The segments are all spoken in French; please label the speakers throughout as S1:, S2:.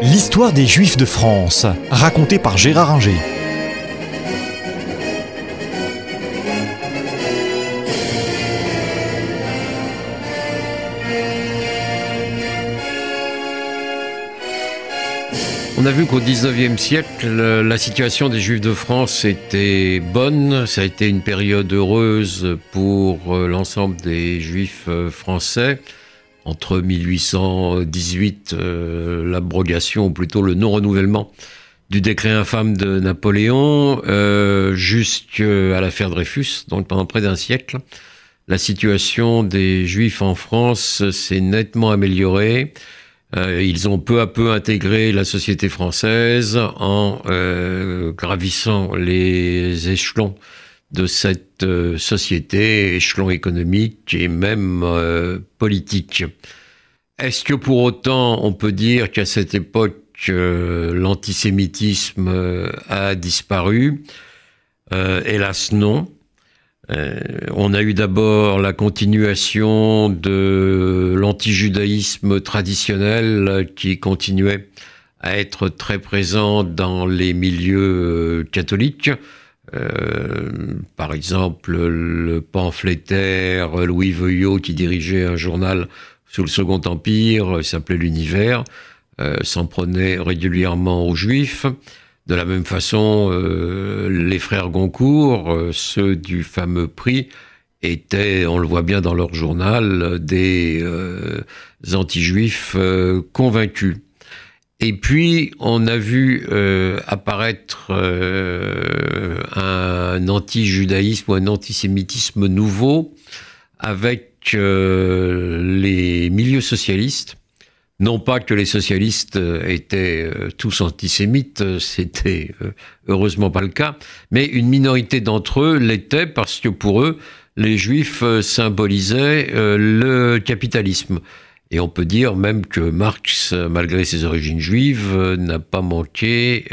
S1: L'histoire des Juifs de France, racontée par Gérard Inger.
S2: On a vu qu'au 19e siècle, la situation des Juifs de France était bonne. Ça a été une période heureuse pour euh, l'ensemble des Juifs euh, français. Entre 1818, euh, l'abrogation, ou plutôt le non-renouvellement du décret infâme de Napoléon, jusqu'à l'affaire Dreyfus, donc pendant près d'un siècle, la situation des Juifs en France s'est nettement améliorée. Euh, ils ont peu à peu intégré la société française en euh, gravissant les échelons de cette euh, société, échelons économiques et même politiques. Est-ce que pour autant on peut dire qu'à cette époque l'antisémitisme a disparu? Hélas non. Euh, on a eu d'abord la continuation de l'antijudaïsme traditionnel qui continuait à être très présent dans les milieux euh, catholiques. Euh, par exemple, le pamphlétaire Louis Veuillot, qui dirigeait un journal sous le Second Empire, s'appelait L'Univers, s'en prenait régulièrement aux Juifs. De la même façon, euh, les frères Goncourt, euh, ceux du fameux prix, étaient, on le voit bien dans leur journal, des euh, anti-juifs convaincus. Et puis, on a vu apparaître un anti-judaïsme ou un antisémitisme nouveau avec les milieux socialistes non pas que les socialistes euh, étaient euh, tous antisémites, euh, c'était heureusement pas le cas, mais une minorité d'entre eux l'était parce que pour eux, les juifs symbolisaient le capitalisme. Et on peut dire même que Marx, malgré ses origines juives, n'a pas manqué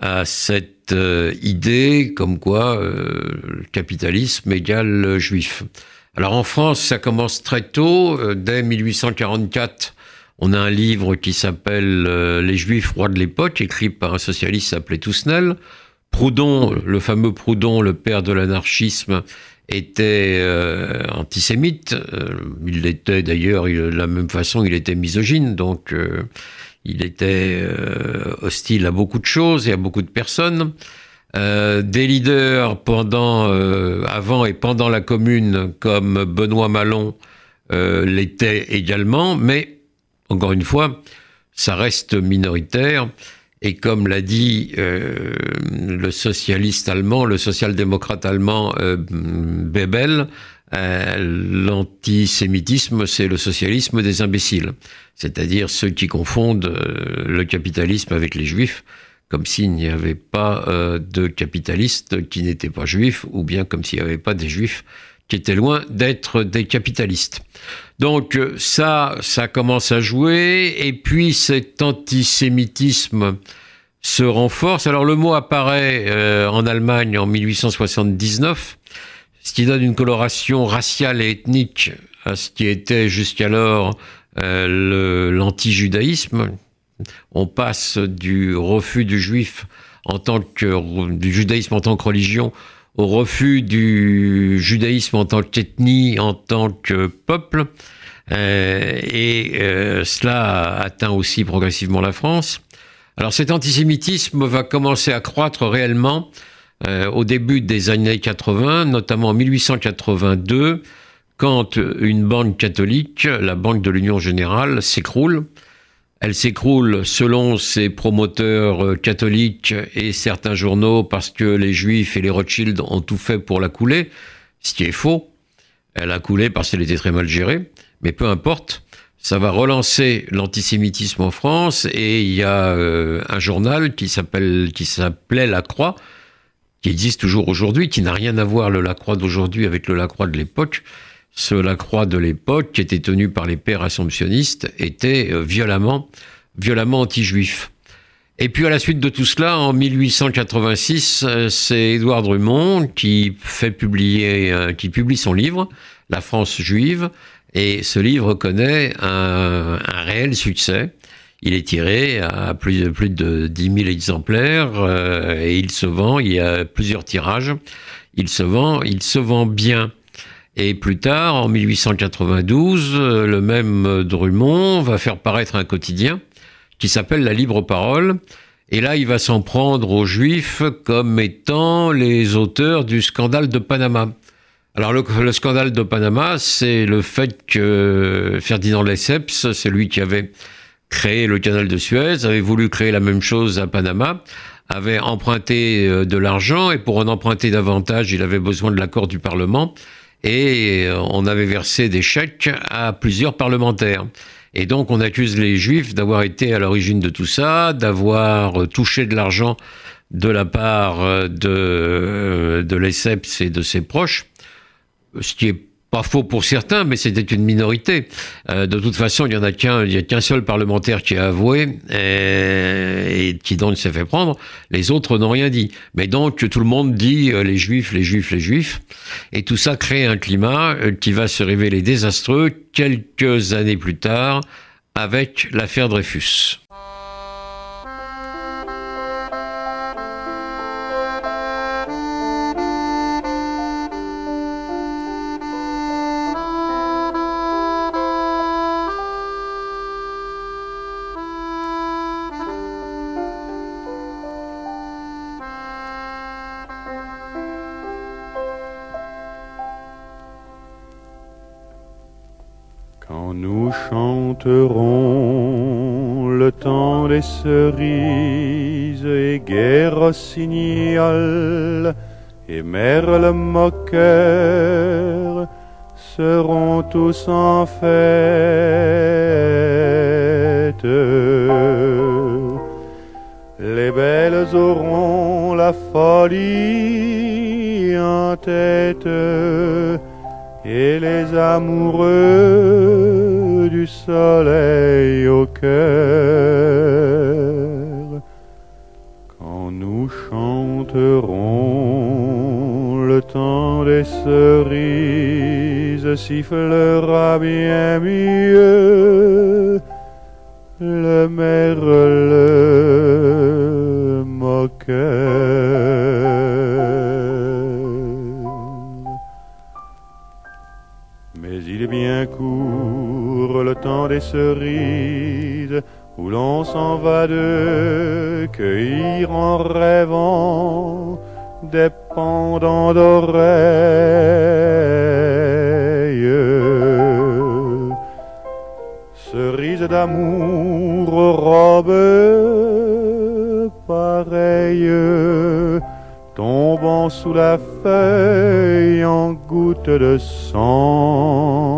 S2: à cette idée comme quoi le capitalisme égale juif. Alors en France, ça commence très tôt. Euh, dès 1844, on a un livre qui s'appelle euh, Les Juifs rois de l'époque, écrit par un socialiste appelé Tousnel. Proudhon, le fameux Proudhon, le père de l'anarchisme, était euh, antisémite. il l'était d'ailleurs de la même façon, il était misogyne, donc il était hostile à beaucoup de choses et à beaucoup de personnes. Euh, des leaders pendant, euh, avant et pendant la Commune, comme Benoît Malon euh, l'était également, mais encore une fois, ça reste minoritaire. Et comme l'a dit le socialiste allemand, le social-démocrate allemand Bebel, l'antisémitisme, c'est le socialisme des imbéciles, c'est-à-dire ceux qui confondent le capitalisme avec les juifs comme s'il n'y avait pas euh, de capitalistes qui n'étaient pas juifs, ou bien comme s'il n'y avait pas des juifs qui étaient loin d'être des capitalistes. Donc euh, ça, ça commence à jouer, et puis cet antisémitisme se renforce. Alors le mot apparaît euh, en Allemagne en 1879, ce qui donne une coloration raciale et ethnique à ce qui était jusqu'alors l'antijudaïsme, on passe du refus du juif en tant que du judaïsme en tant que religion au refus du judaïsme en tant qu'ethnie, en tant que peuple. Euh, et euh, cela atteint aussi progressivement la France. Alors cet antisémitisme va commencer à croître réellement euh, au début des années 80, notamment en 1882, quand une banque catholique, la Banque de l'Union Générale, s'écroule elle s'écroule selon ses promoteurs euh, catholiques et certains journaux parce que les juifs et les Rothschild ont tout fait pour la couler, ce qui est faux. Elle a coulé parce qu'elle était très mal gérée, mais peu importe. Ça va relancer l'antisémitisme en France et il y a euh, un journal qui s'appelle qui s'appelait La Croix, qui existe toujours aujourd'hui, qui n'a rien à voir le La Croix d'aujourd'hui avec le La Croix de l'époque, ce Lacroix de l'époque, qui était tenu par les pères assomptionnistes, était euh, violemment, violemment anti-juif. Et puis à la suite de tout cela, en 1886, euh, c'est Édouard Drummond qui fait publier, euh, qui publie son livre, La France juive, et ce livre connaît un, réel succès. Il est tiré à plus de, plus de 10 000 exemplaires et il se vend, il y a plusieurs tirages, il se vend, il se vend bien. Et plus tard, en 1892, euh, le même Drummond va faire paraître un quotidien qui s'appelle La Libre Parole. Et là, il va s'en prendre aux Juifs comme étant les auteurs du scandale de Panama. Alors le, le scandale de Panama, c'est le fait que Ferdinand Lesseps, c'est lui qui avait créé le canal de Suez, avait voulu créer la même chose à Panama, avait emprunté euh, de l'argent et pour en emprunter davantage, il avait besoin de l'accord du Parlement et euh, on avait versé des chèques à plusieurs parlementaires. Et donc on accuse les Juifs d'avoir été à l'origine de tout ça, d'avoir euh, touché de l'argent de la part de, de Lesseps et de ses proches, ce qui est pas faux pour certains, mais c'était une minorité. Euh, de toute façon, il y en a qu'un, il y a qu'un seul parlementaire qui a avoué et, et qui donc s'est fait prendre. Les autres n'ont rien dit. Mais donc tout le monde dit euh, les juifs, les juifs, les juifs, et tout ça crée un climat euh, qui va se révéler désastreux quelques années plus tard avec l'affaire Dreyfus.
S3: Le temps des cerises et guerre rossignol et merle moqueur seront tous en fête. Les belles auront la folie en tête et les amoureux du soleil au cœur. Quand nous chanterons le temps des cerises sifflera bien mieux le merle le temps des cerises où l'on s'en va de cueillir en rêvant des pendants d'oreilles. Cerises d'amour, robes pareilles tombant sous la feuille en gouttes de sang.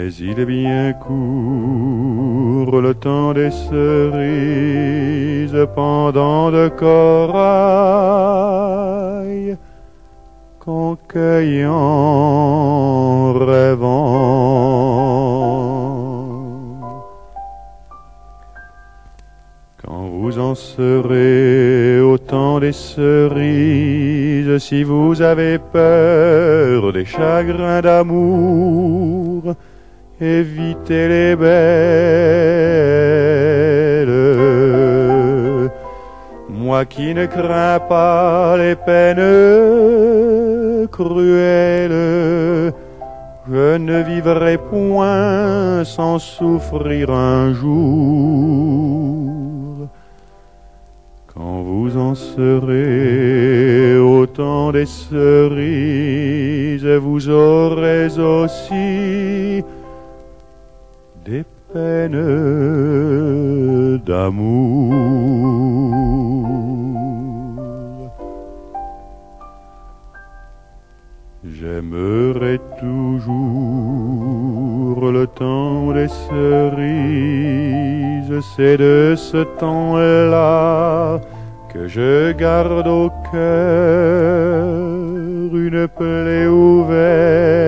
S3: Mais il est bien court le temps des cerises pendant de corail qu'on cueille en rêvant. Quand vous en serez au temps des cerises, si vous avez peur des chagrins d'amour, évitez les belles. Moi qui ne crains pas les peines cruelles, je ne vivrai point sans souffrir un jour. Quand vous en serez au temps des cerises, vous aurez aussi des peines d'amour. J'aimerai toujours le temps des cerises, c'est de ce temps-là que je garde au cœur une plaie ouverte.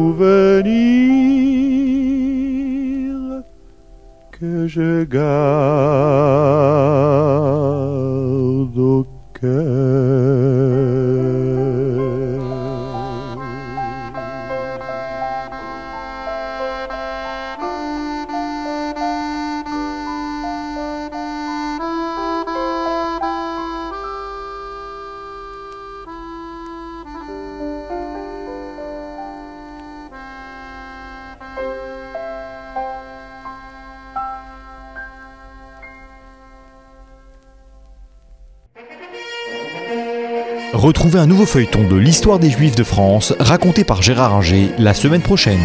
S3: que
S1: Retrouvez un nouveau feuilleton de l'histoire des Juifs de France raconté par Gérard Inger la semaine prochaine.